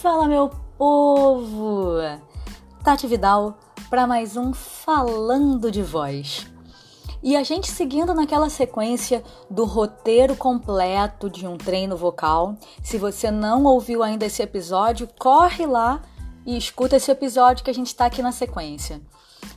Fala, meu povo! Tati Vidal para mais um Falando de Voz. E a gente seguindo naquela sequência do roteiro completo de um treino vocal. Se você não ouviu ainda esse episódio, corre lá e escuta esse episódio que a gente está aqui na sequência.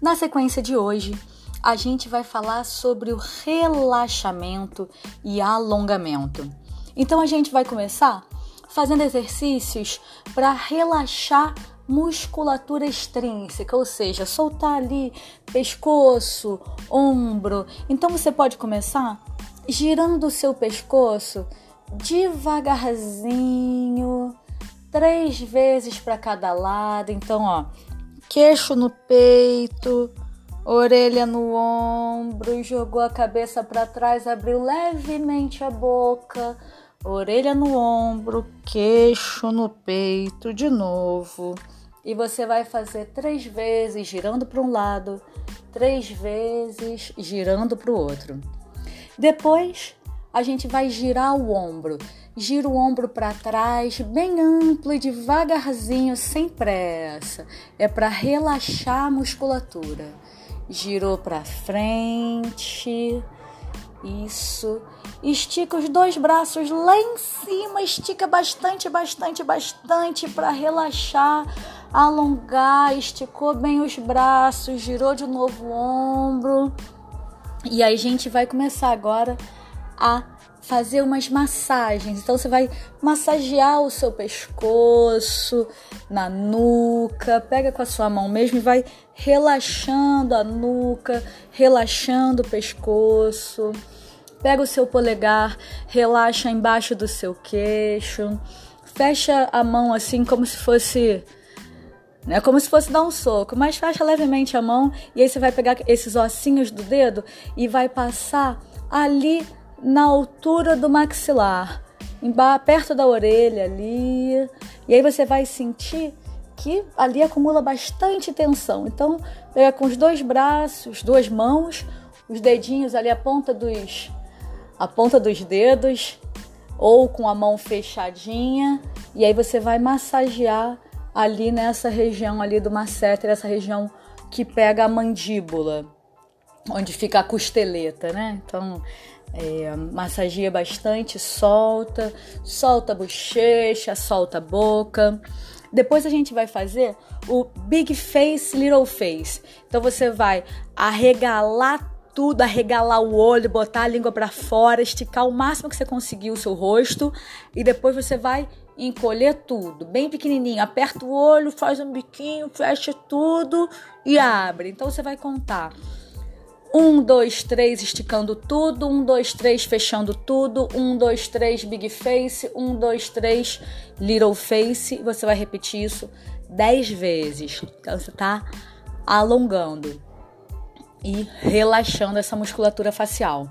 Na sequência de hoje, a gente vai falar sobre o relaxamento e alongamento. Então a gente vai começar fazendo exercícios para relaxar musculatura extrínseca, ou seja, soltar ali pescoço, ombro. Então você pode começar girando o seu pescoço devagarzinho, três vezes para cada lado. Então, ó, queixo no peito, orelha no ombro, jogou a cabeça para trás, abriu levemente a boca orelha no ombro, queixo no peito de novo. E você vai fazer três vezes girando para um lado, três vezes girando para o outro. Depois a gente vai girar o ombro. Gira o ombro para trás, bem amplo e devagarzinho, sem pressa. É para relaxar a musculatura. Girou para frente isso. Estica os dois braços lá em cima, estica bastante, bastante, bastante para relaxar, alongar. Esticou bem os braços, girou de novo o ombro. E aí a gente vai começar agora a fazer umas massagens. Então você vai massagear o seu pescoço, na nuca, pega com a sua mão mesmo e vai relaxando a nuca, relaxando o pescoço. Pega o seu polegar, relaxa embaixo do seu queixo. Fecha a mão assim como se fosse é como se fosse dar um soco, mas fecha levemente a mão e aí você vai pegar esses ossinhos do dedo e vai passar ali na altura do maxilar, perto da orelha ali. E aí você vai sentir que ali acumula bastante tensão. Então, pega com os dois braços, duas mãos, os dedinhos ali a ponta dos a ponta dos dedos ou com a mão fechadinha, e aí você vai massagear ali nessa região ali do masseter, essa região que pega a mandíbula, onde fica a costeleta, né? Então, é, massageia bastante, solta, solta a bochecha, solta a boca. Depois a gente vai fazer o Big Face, Little Face. Então você vai arregalar tudo, arregalar o olho, botar a língua para fora, esticar o máximo que você conseguir o seu rosto e depois você vai encolher tudo, bem pequenininho. Aperta o olho, faz um biquinho, fecha tudo e abre. Então você vai contar um, dois, três, esticando tudo. Um, dois, três, fechando tudo. Um, dois, três, big face. Um, dois, três, little face. Você vai repetir isso dez vezes. Então você tá alongando e relaxando essa musculatura facial.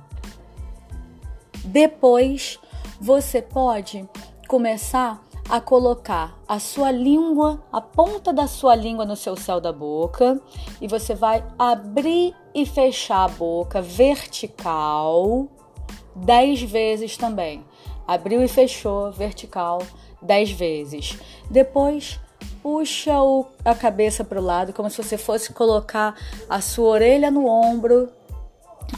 Depois você pode começar a colocar a sua língua, a ponta da sua língua no seu céu da boca e você vai abrir e fechar a boca vertical 10 vezes também. Abriu e fechou vertical 10 vezes. Depois puxa o, a cabeça para o lado como se você fosse colocar a sua orelha no ombro.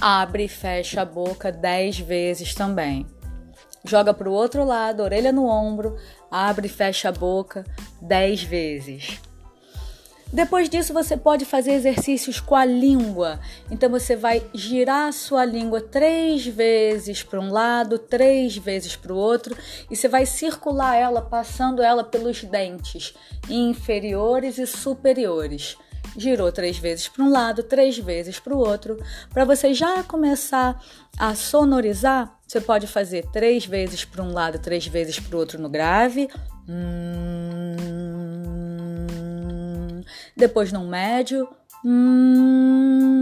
Abre e fecha a boca 10 vezes também joga para o outro lado, orelha no ombro, abre e fecha a boca 10 vezes. Depois disso, você pode fazer exercícios com a língua. Então, você vai girar a sua língua três vezes para um lado, três vezes para o outro, e você vai circular ela, passando ela pelos dentes inferiores e superiores girou três vezes para um lado, três vezes para o outro. Para você já começar a sonorizar, você pode fazer três vezes para um lado, três vezes para o outro no grave. Hum, depois num médio. Hum,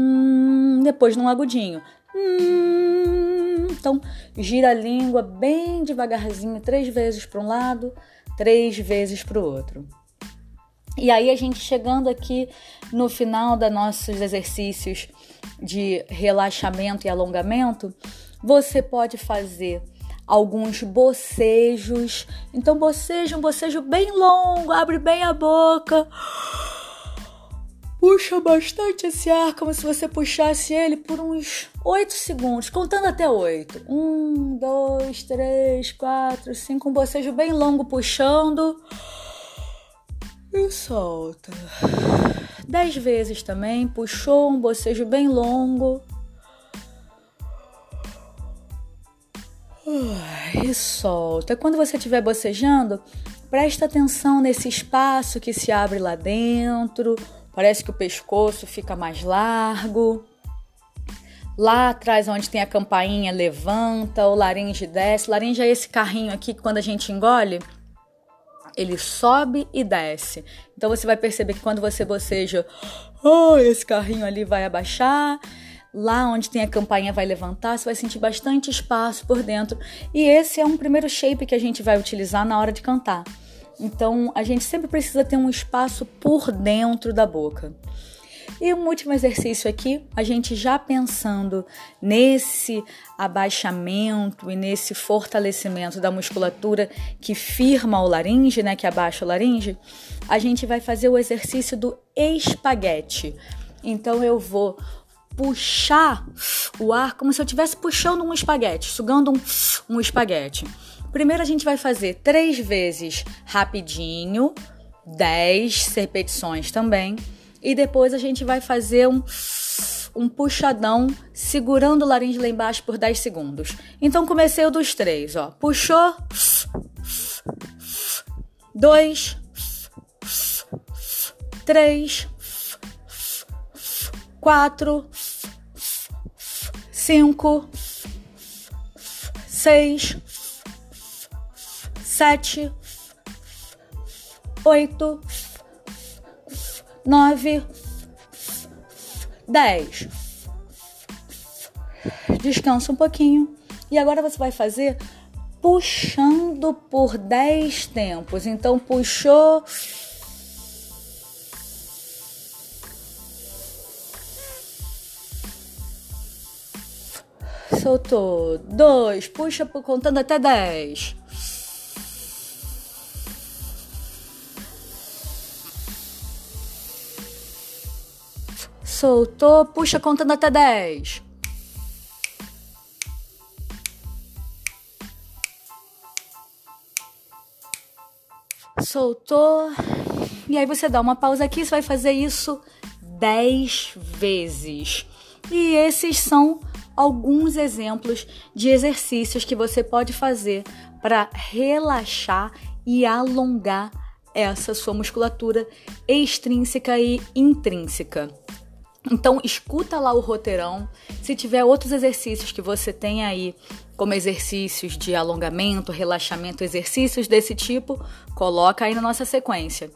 depois num agudinho. Hum, então, gira a língua bem devagarzinho, três vezes para um lado, três vezes para o outro. E aí a gente chegando aqui no final dos nossos exercícios de relaxamento e alongamento, você pode fazer alguns bocejos. Então, bocejo, um bocejo bem longo, abre bem a boca. Puxa bastante esse ar, como se você puxasse ele por uns 8 segundos, contando até 8. 1, 2, 3, 4, 5. Um bocejo bem longo puxando. E solta. 10 vezes também. Puxou um bocejo bem longo. E solta. Quando você estiver bocejando, presta atenção nesse espaço que se abre lá dentro. Parece que o pescoço fica mais largo. Lá atrás, onde tem a campainha, levanta, o laringe desce. Laringe é esse carrinho aqui que quando a gente engole, ele sobe e desce. Então você vai perceber que quando você boceja, oh, esse carrinho ali vai abaixar Lá onde tem a campainha vai levantar, você vai sentir bastante espaço por dentro. E esse é um primeiro shape que a gente vai utilizar na hora de cantar. Então, a gente sempre precisa ter um espaço por dentro da boca. E um último exercício aqui, a gente já pensando nesse abaixamento e nesse fortalecimento da musculatura que firma o laringe, né, que abaixa o laringe, a gente vai fazer o exercício do espaguete. Então eu vou puxar o ar como se eu estivesse puxando um espaguete, sugando um, um espaguete. Primeiro a gente vai fazer três vezes rapidinho, dez repetições também, e depois a gente vai fazer um um puxadão segurando o laringe lá embaixo por 10 segundos. Então comecei o dos três, ó. Puxou, dois, três, quatro, cinco, seis, sete, oito, nove, dez. Descansa um pouquinho. E agora você vai fazer puxando por dez tempos. Então, puxou Soltou. Dois. Puxa contando até dez. Soltou. Puxa contando até dez. Soltou. E aí você dá uma pausa aqui, você vai fazer isso dez vezes. E esses são alguns exemplos de exercícios que você pode fazer para relaxar e alongar essa sua musculatura extrínseca e intrínseca. Então, escuta lá o roteirão. Se tiver outros exercícios que você tem aí, como exercícios de alongamento, relaxamento, exercícios desse tipo, coloca aí na nossa sequência.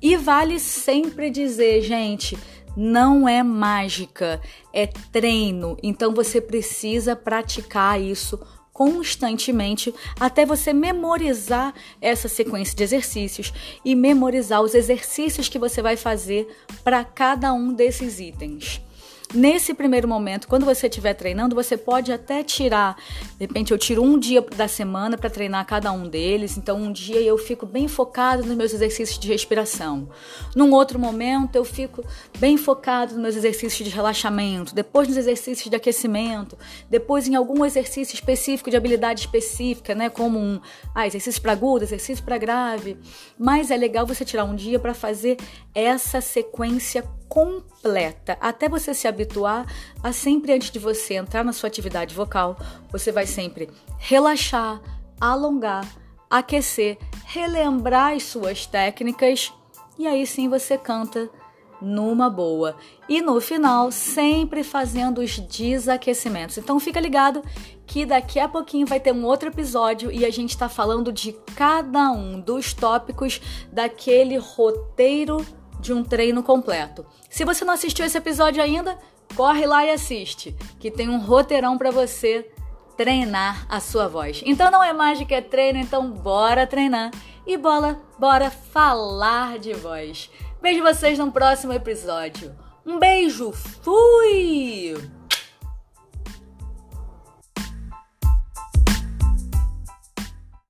E vale sempre dizer, gente, não é mágica, é treino. Então você precisa praticar isso constantemente até você memorizar essa sequência de exercícios e memorizar os exercícios que você vai fazer para cada um desses itens. Nesse primeiro momento, quando você estiver treinando, você pode até tirar, de repente eu tiro um dia da semana para treinar cada um deles, então um dia eu fico bem focado nos meus exercícios de respiração. Num outro momento eu fico bem focado nos meus exercícios de relaxamento, depois nos exercícios de aquecimento, depois em algum exercício específico de habilidade específica, né, como um ah, exercício para agudo, exercício para grave. Mas é legal você tirar um dia para fazer essa sequência completa, até você se habituar a sempre antes de você entrar na sua atividade vocal, você vai sempre relaxar, alongar, aquecer, relembrar as suas técnicas e aí sim você canta numa boa. E no final, sempre fazendo os desaquecimentos. Então fica ligado que daqui a pouquinho vai ter um outro episódio e a gente está falando de cada um dos tópicos daquele roteiro de um treino completo. Se você não assistiu esse episódio ainda, corre lá e assiste, que tem um roteirão para você treinar a sua voz. Então não é mágica, é treino, então bora treinar e bola, bora falar de voz. Vejo vocês no próximo episódio. Um beijo, fui!